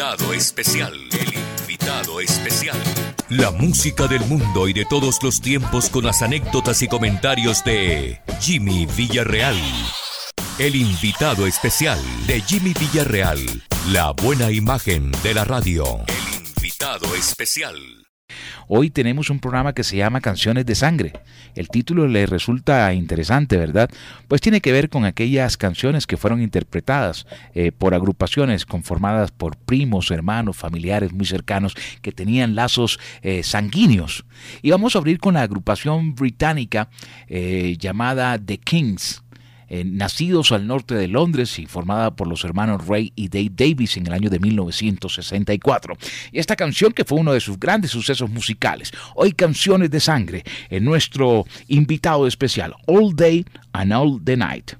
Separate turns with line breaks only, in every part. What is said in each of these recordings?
invitado especial. El invitado especial. La música del mundo y de todos los tiempos con las anécdotas y comentarios de Jimmy Villarreal. El invitado especial de Jimmy Villarreal. La buena imagen de la radio. El invitado especial.
Hoy tenemos un programa que se llama Canciones de Sangre. El título le resulta interesante, ¿verdad? Pues tiene que ver con aquellas canciones que fueron interpretadas eh, por agrupaciones conformadas por primos, hermanos, familiares muy cercanos que tenían lazos eh, sanguíneos. Y vamos a abrir con la agrupación británica eh, llamada The Kings. Eh, nacidos al norte de Londres y formada por los hermanos Ray y Dave Davis en el año de 1964. Y esta canción que fue uno de sus grandes sucesos musicales. Hoy Canciones de Sangre, en nuestro invitado especial, All Day and All the Night.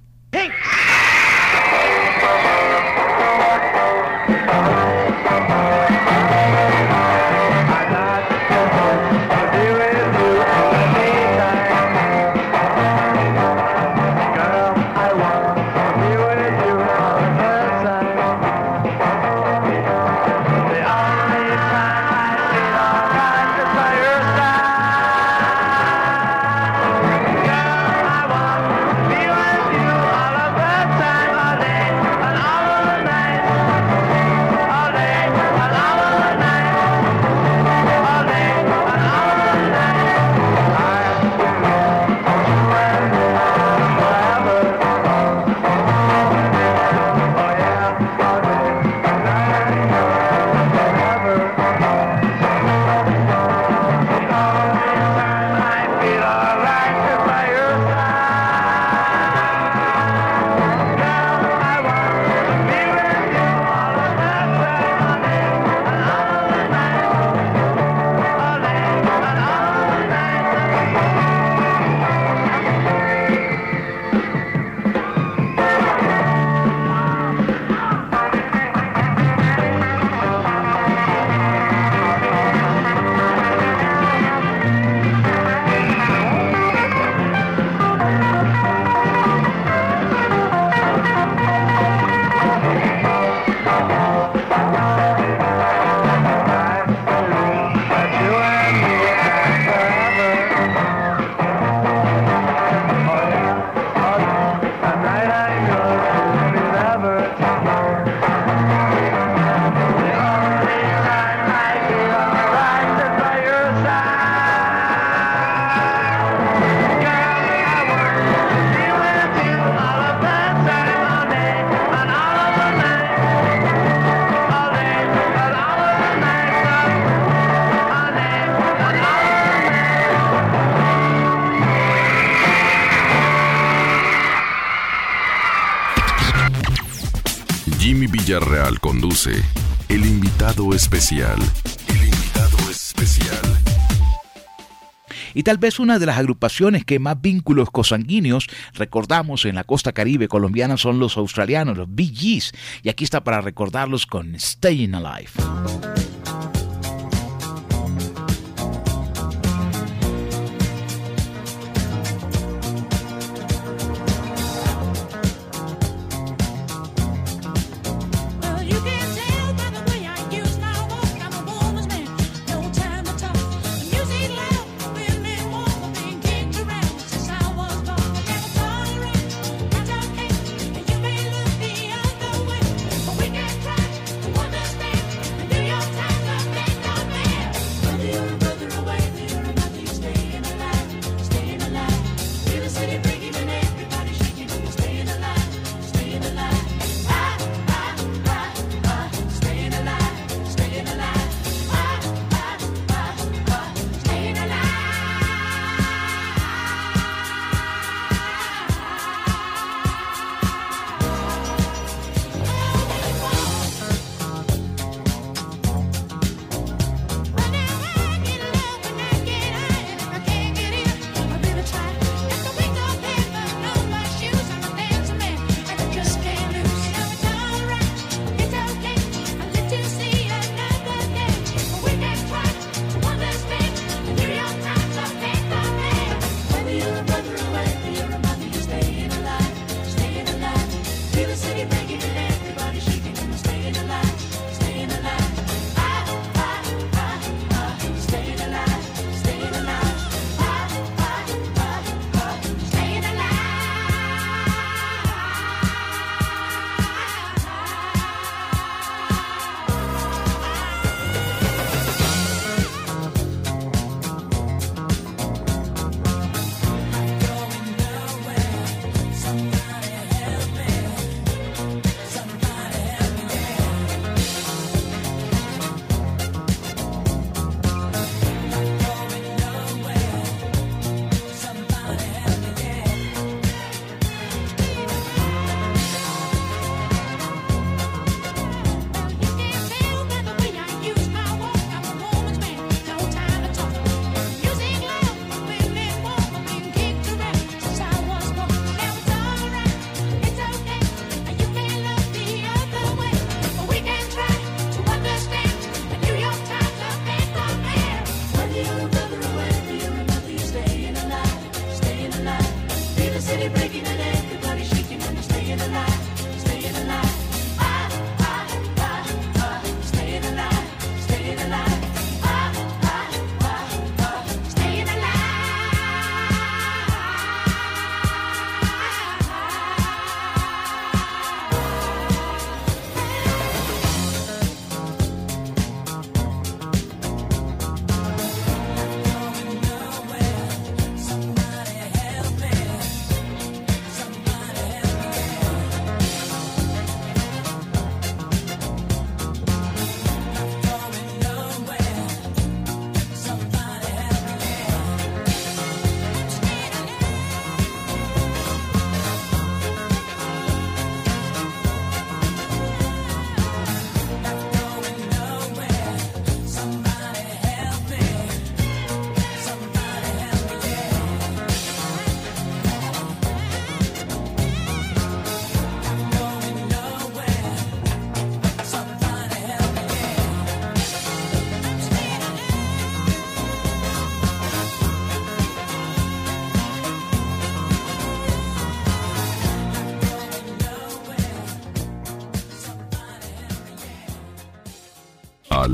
El invitado especial. El invitado especial.
Y tal vez una de las agrupaciones que más vínculos cosanguíneos recordamos en la costa caribe colombiana son los australianos, los Bee Gees. Y aquí está para recordarlos con Staying Alive.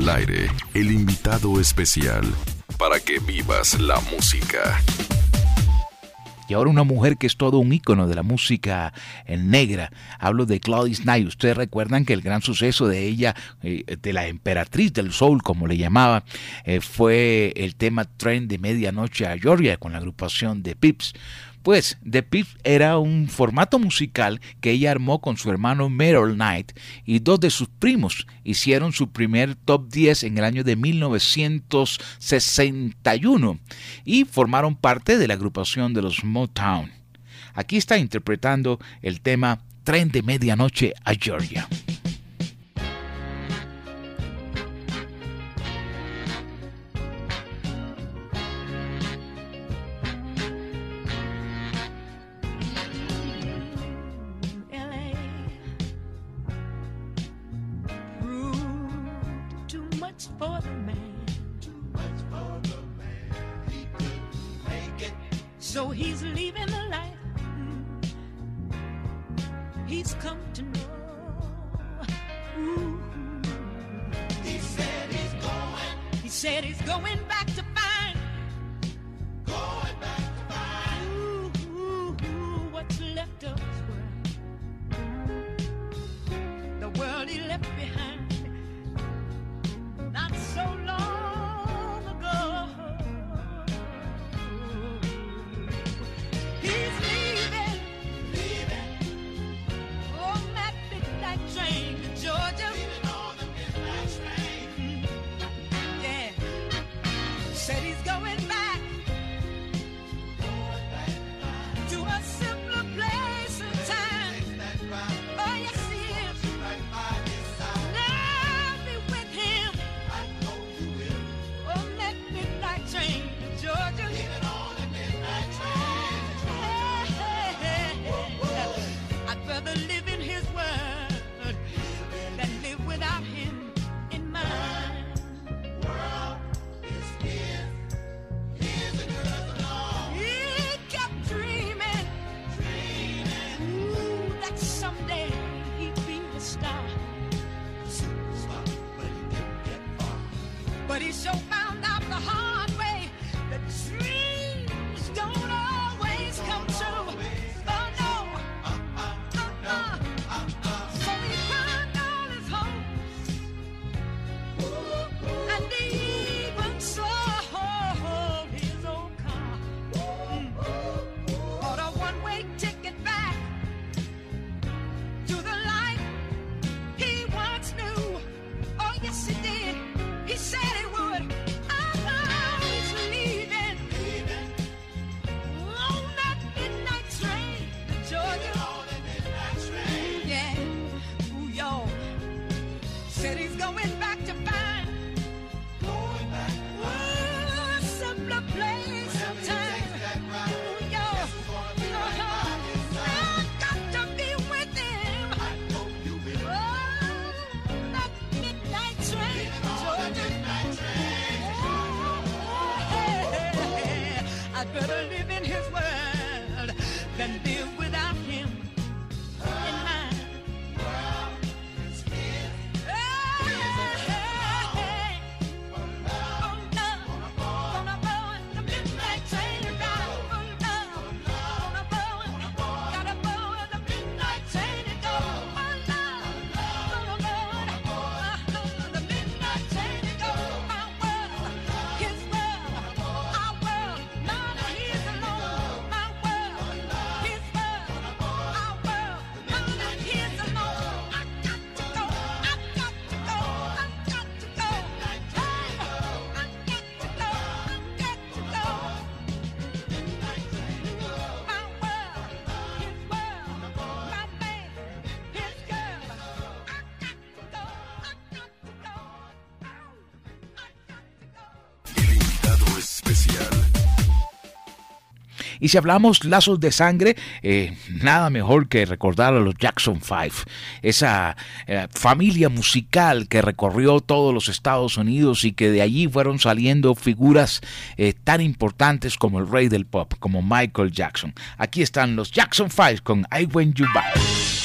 Aire, el invitado especial para que vivas la música.
Y ahora una mujer que es todo un ícono de la música en negra. Hablo de Claudice Knight. Ustedes recuerdan que el gran suceso de ella, eh, de la emperatriz del soul, como le llamaba, eh, fue el tema Tren de Medianoche a Georgia con la agrupación de Pips. Pues The Pips era un formato musical que ella armó con su hermano Meryl Knight y dos de sus primos. Hicieron su primer top 10 en el año de 1961 y formaron parte de la agrupación de los Motown. Aquí está interpretando el tema Tren de Medianoche a Georgia. he's come to know. Ooh. He said he's going. He said he's going back to find. Going back to find. Ooh, ooh, ooh what's left. Y si hablamos lazos de sangre, eh, nada mejor que recordar a los Jackson Five, esa eh, familia musical que recorrió todos los Estados Unidos y que de allí fueron saliendo figuras eh, tan importantes como el rey del pop, como Michael Jackson. Aquí están los Jackson Five con I When You Back.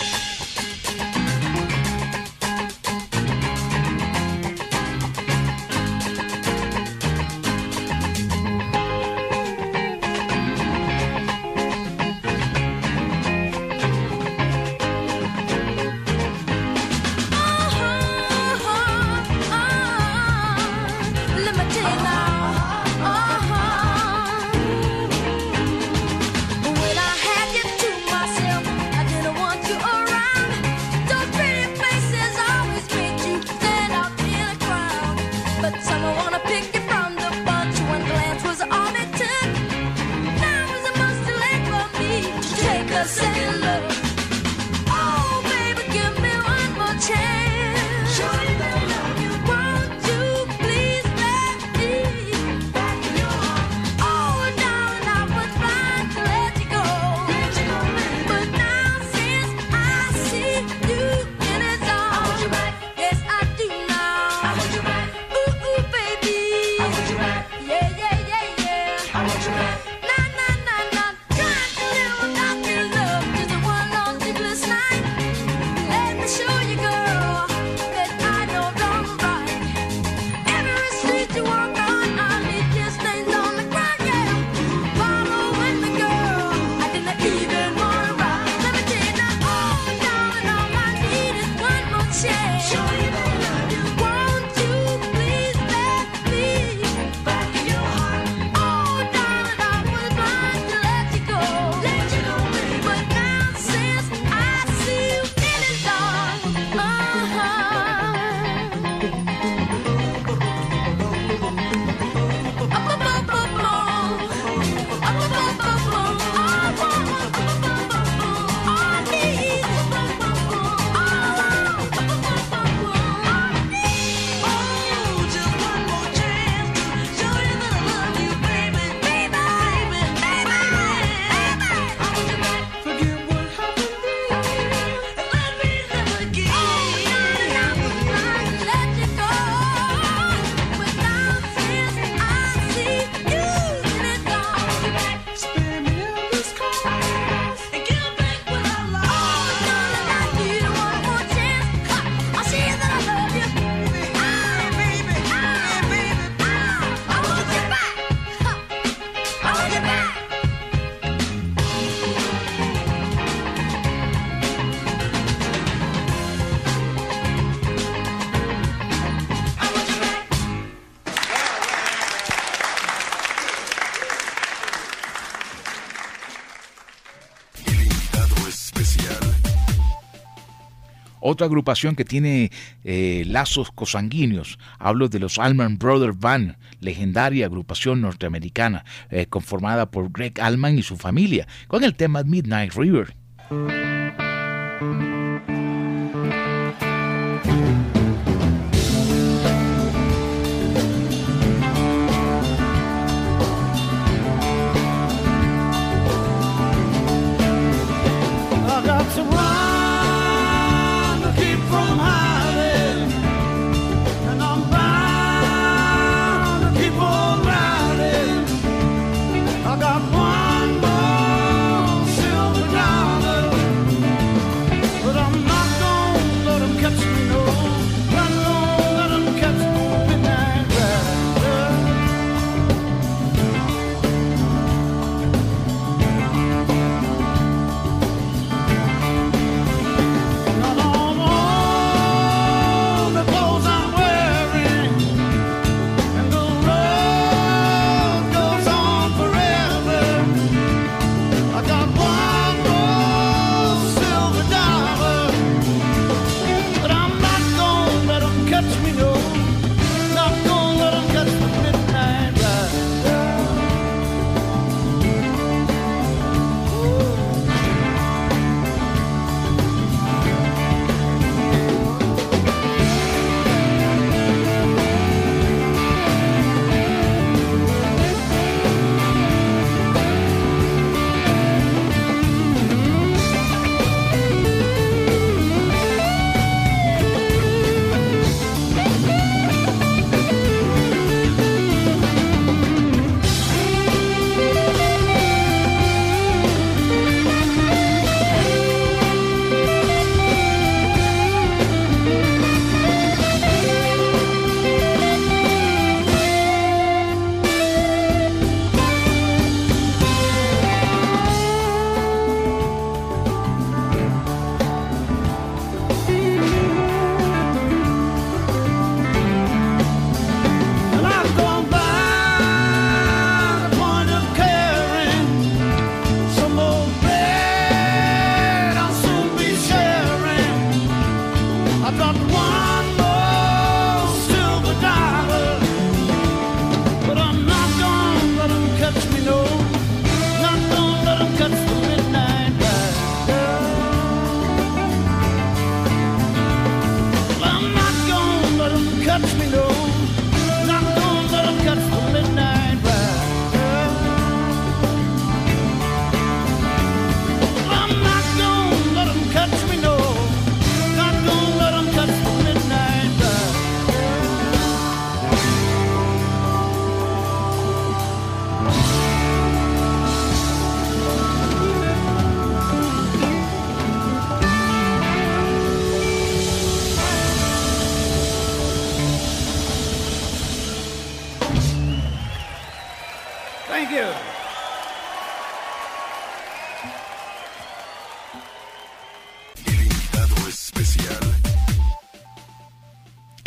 Otra agrupación que tiene eh, lazos cosanguíneos, hablo de los Allman Brothers Band, legendaria agrupación norteamericana eh, conformada por Greg Allman y su familia, con el tema Midnight River.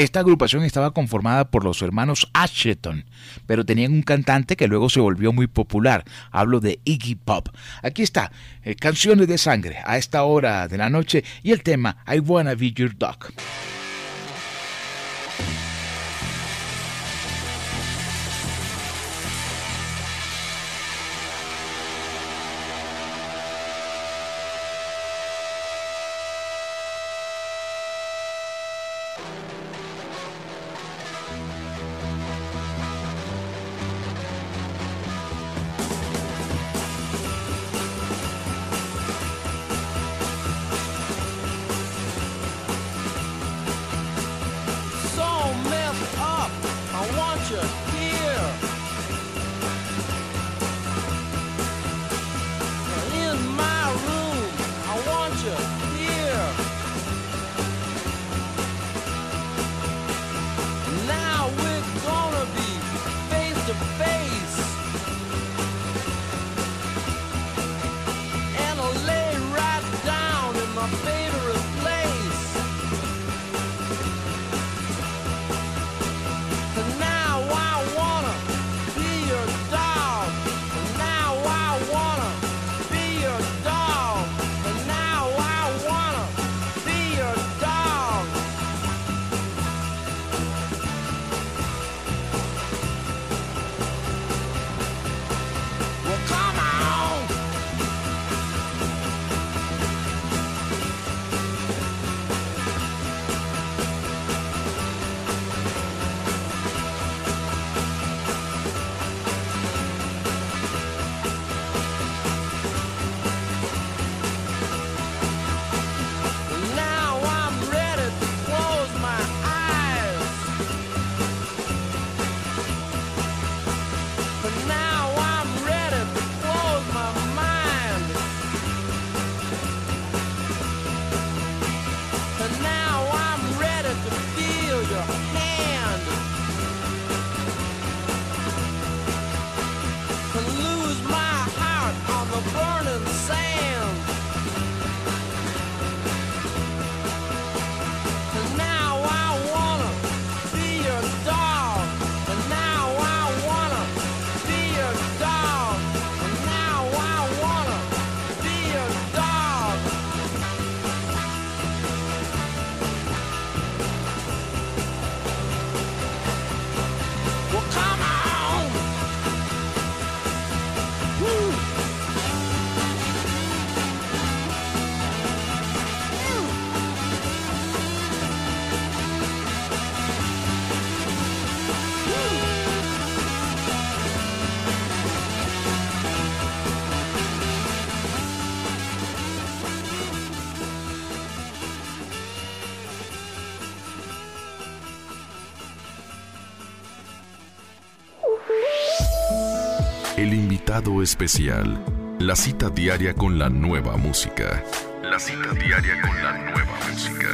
Esta agrupación estaba conformada por los hermanos Ashton, pero tenían un cantante que luego se volvió muy popular. Hablo de Iggy Pop. Aquí está, eh, Canciones de Sangre, a esta hora de la noche, y el tema I Wanna Be Your Dog.
Especial. La cita diaria con la nueva música. La cita diaria con la nueva música.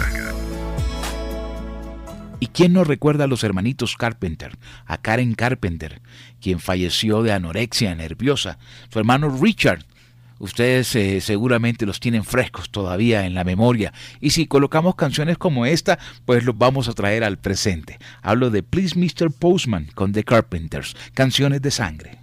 ¿Y quién no recuerda a los hermanitos Carpenter? A Karen Carpenter, quien falleció de anorexia nerviosa. Su hermano Richard, ustedes eh, seguramente los tienen frescos todavía en la memoria. Y si colocamos canciones como esta, pues los vamos a traer al presente. Hablo de Please Mr. Postman con The Carpenters, canciones de sangre.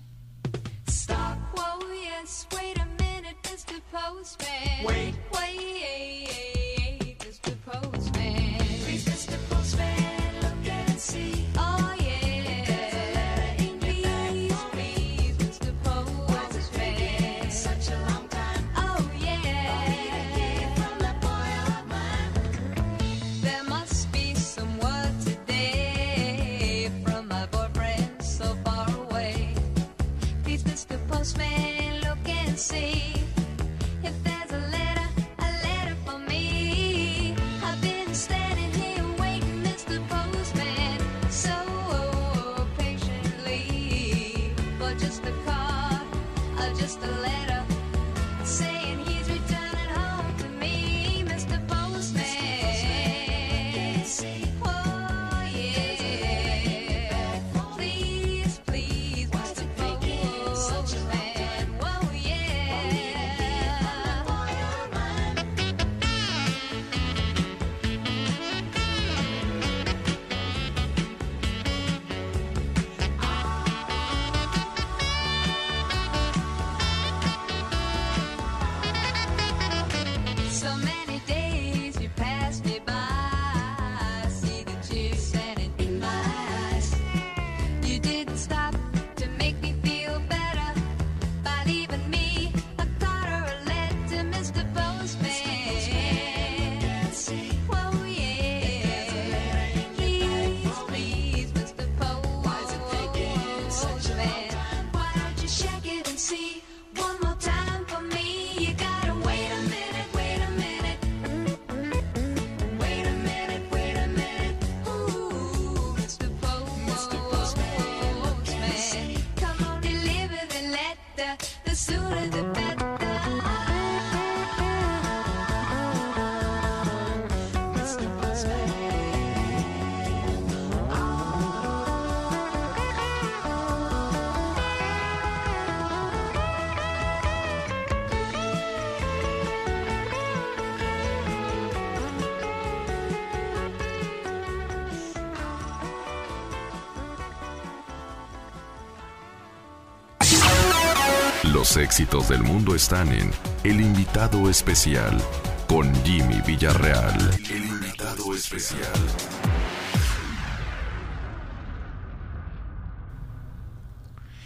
Los éxitos del mundo están en El invitado especial con Jimmy Villarreal. El invitado especial.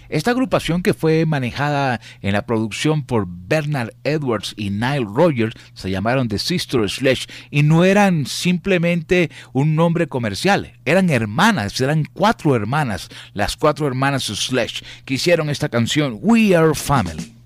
Esta agrupación que fue manejada en la producción por Bernard Edwards y Nile Rogers se llamaron The Sister Sledge y no eran simplemente un nombre comercial, eran hermanas, eran cuatro hermanas, las cuatro hermanas Sledge que hicieron esta canción We Are Family.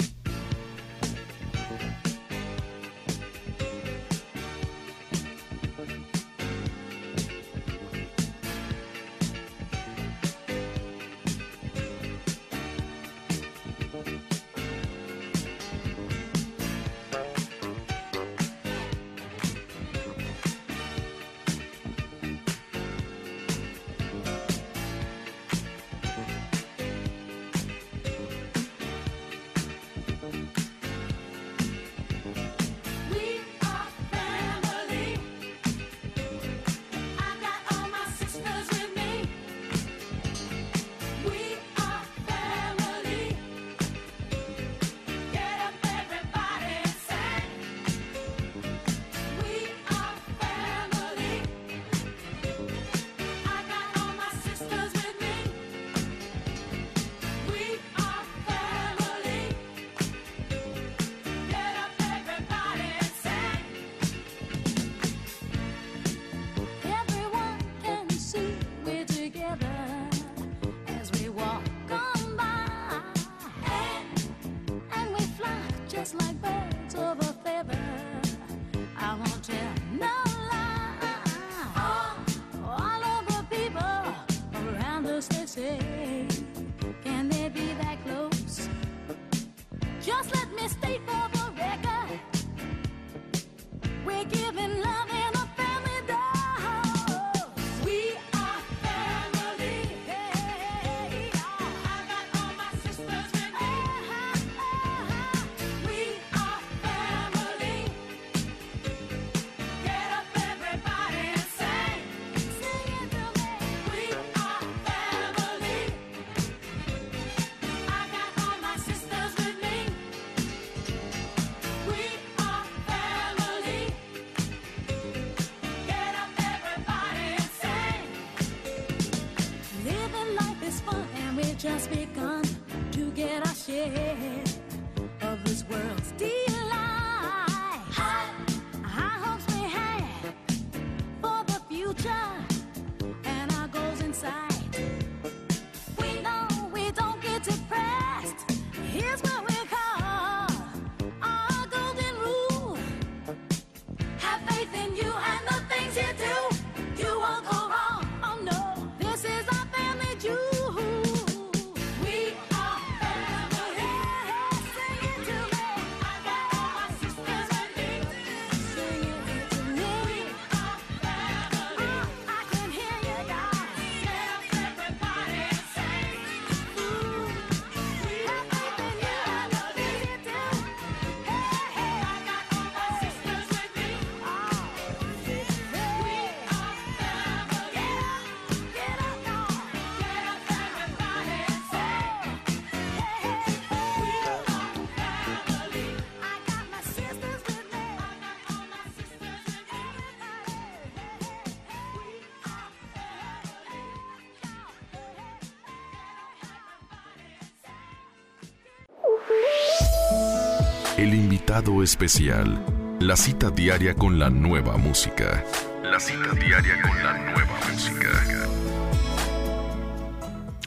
El invitado especial. La cita diaria con la nueva música. La cita diaria con la nueva música.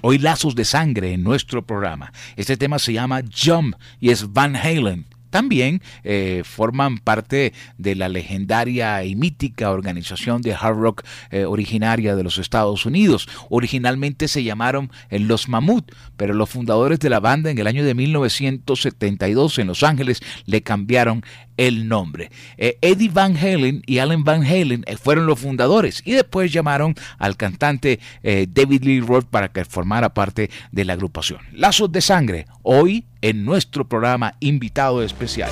Hoy lazos de sangre en nuestro programa. Este tema se llama Jump y es Van Halen también eh, forman parte de la legendaria y mítica organización de hard rock eh, originaria de los Estados Unidos. Originalmente se llamaron eh, Los Mamut, pero los fundadores de la banda en el año de 1972 en Los Ángeles le cambiaron el nombre. Eddie Van Halen y Alan Van Halen fueron los fundadores y después llamaron al cantante David Lee Roth para que formara parte de la agrupación. Lazos de sangre, hoy en nuestro programa invitado especial.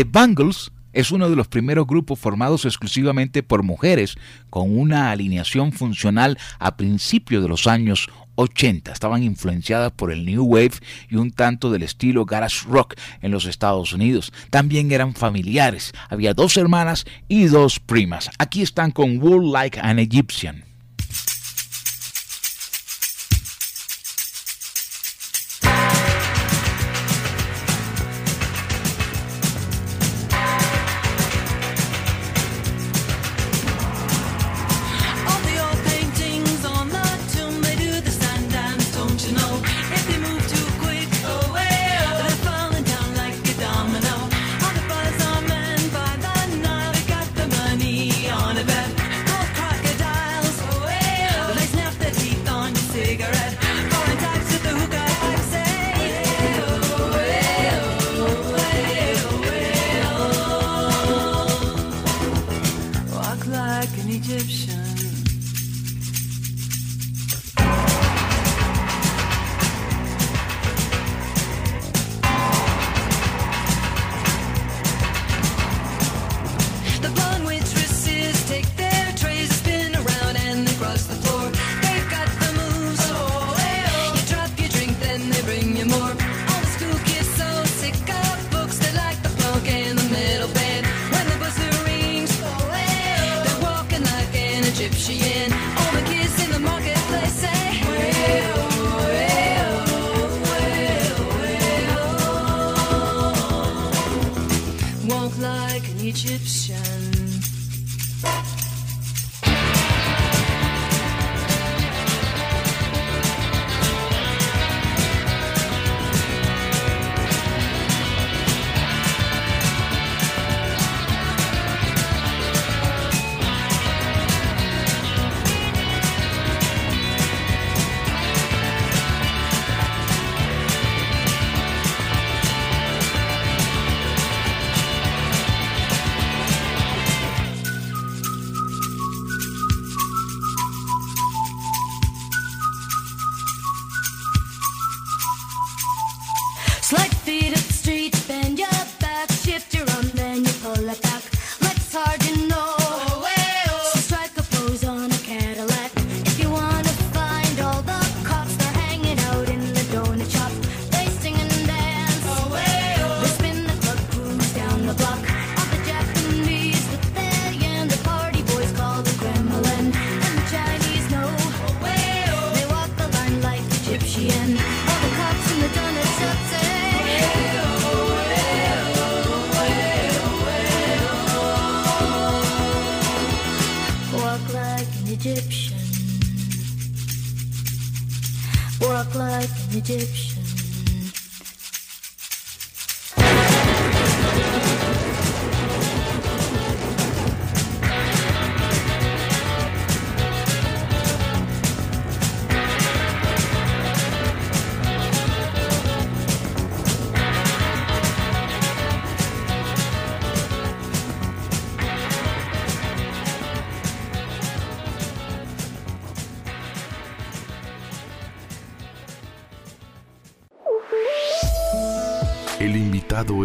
The Bangles es uno de los primeros grupos formados exclusivamente por mujeres con una alineación funcional a principios de los años
80. Estaban influenciadas por el New Wave y un tanto del estilo garage rock en los Estados Unidos. También eran familiares. Había dos hermanas y dos primas. Aquí están con Wool Like an Egyptian.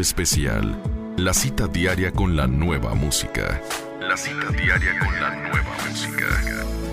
Especial. La cita diaria con la nueva música. La cita diaria con la nueva música.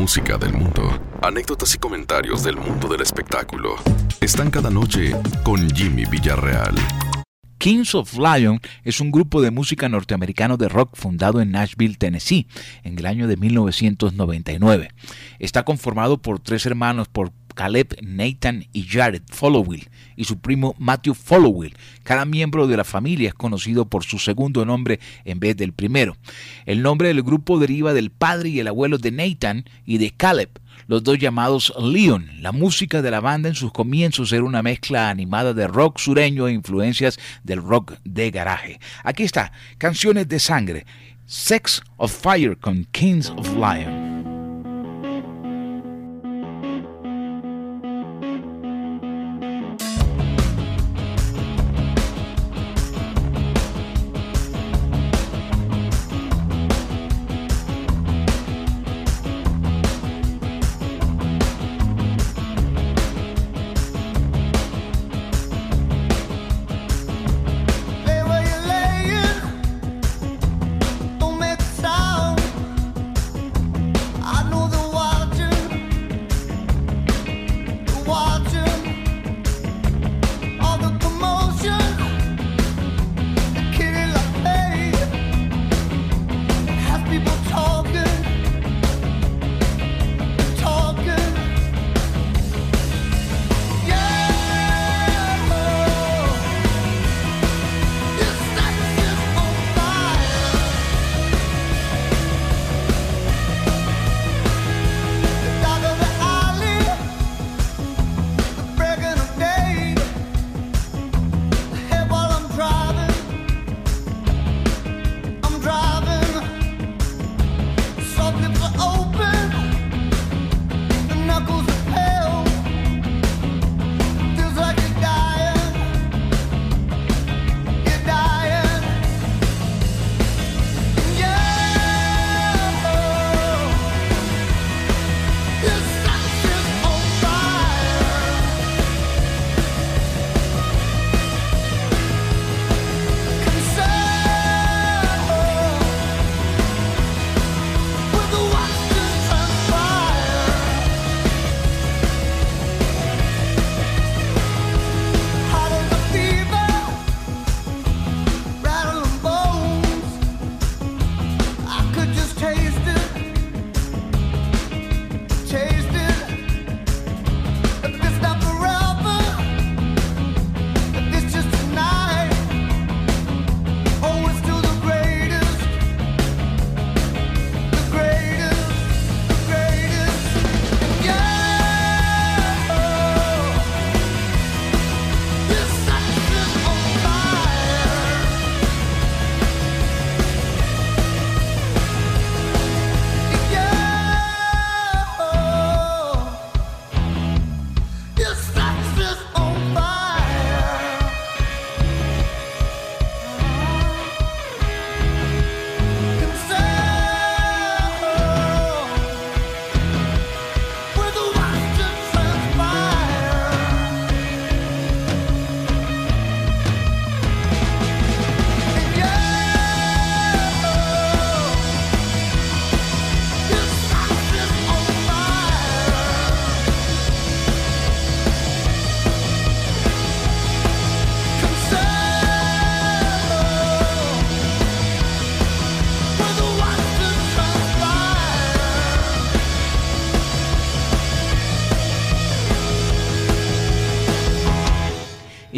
Música del mundo. Anécdotas y comentarios del mundo del espectáculo. Están cada noche con Jimmy Villarreal.
Kings of Lion es un grupo de música norteamericano de rock fundado en Nashville, Tennessee, en el año de 1999. Está conformado por tres hermanos por Caleb, Nathan y Jared Followill y su primo Matthew Followill. Cada miembro de la familia es conocido por su segundo nombre en vez del primero. El nombre del grupo deriva del padre y el abuelo de Nathan y de Caleb, los dos llamados Leon. La música de la banda en sus comienzos era una mezcla animada de rock sureño e influencias del rock de garaje. Aquí está, canciones de sangre, Sex of Fire con Kings of Lion.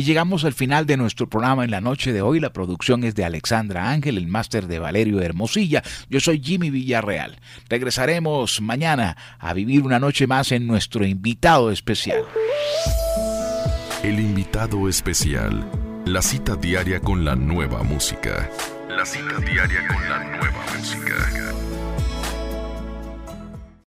Y llegamos al final de nuestro programa en la noche de hoy. La producción es de Alexandra Ángel, el máster de Valerio Hermosilla. Yo soy Jimmy Villarreal. Regresaremos mañana a vivir una noche más en nuestro invitado especial.
El invitado especial. La cita diaria con la nueva música. La cita diaria con la nueva música.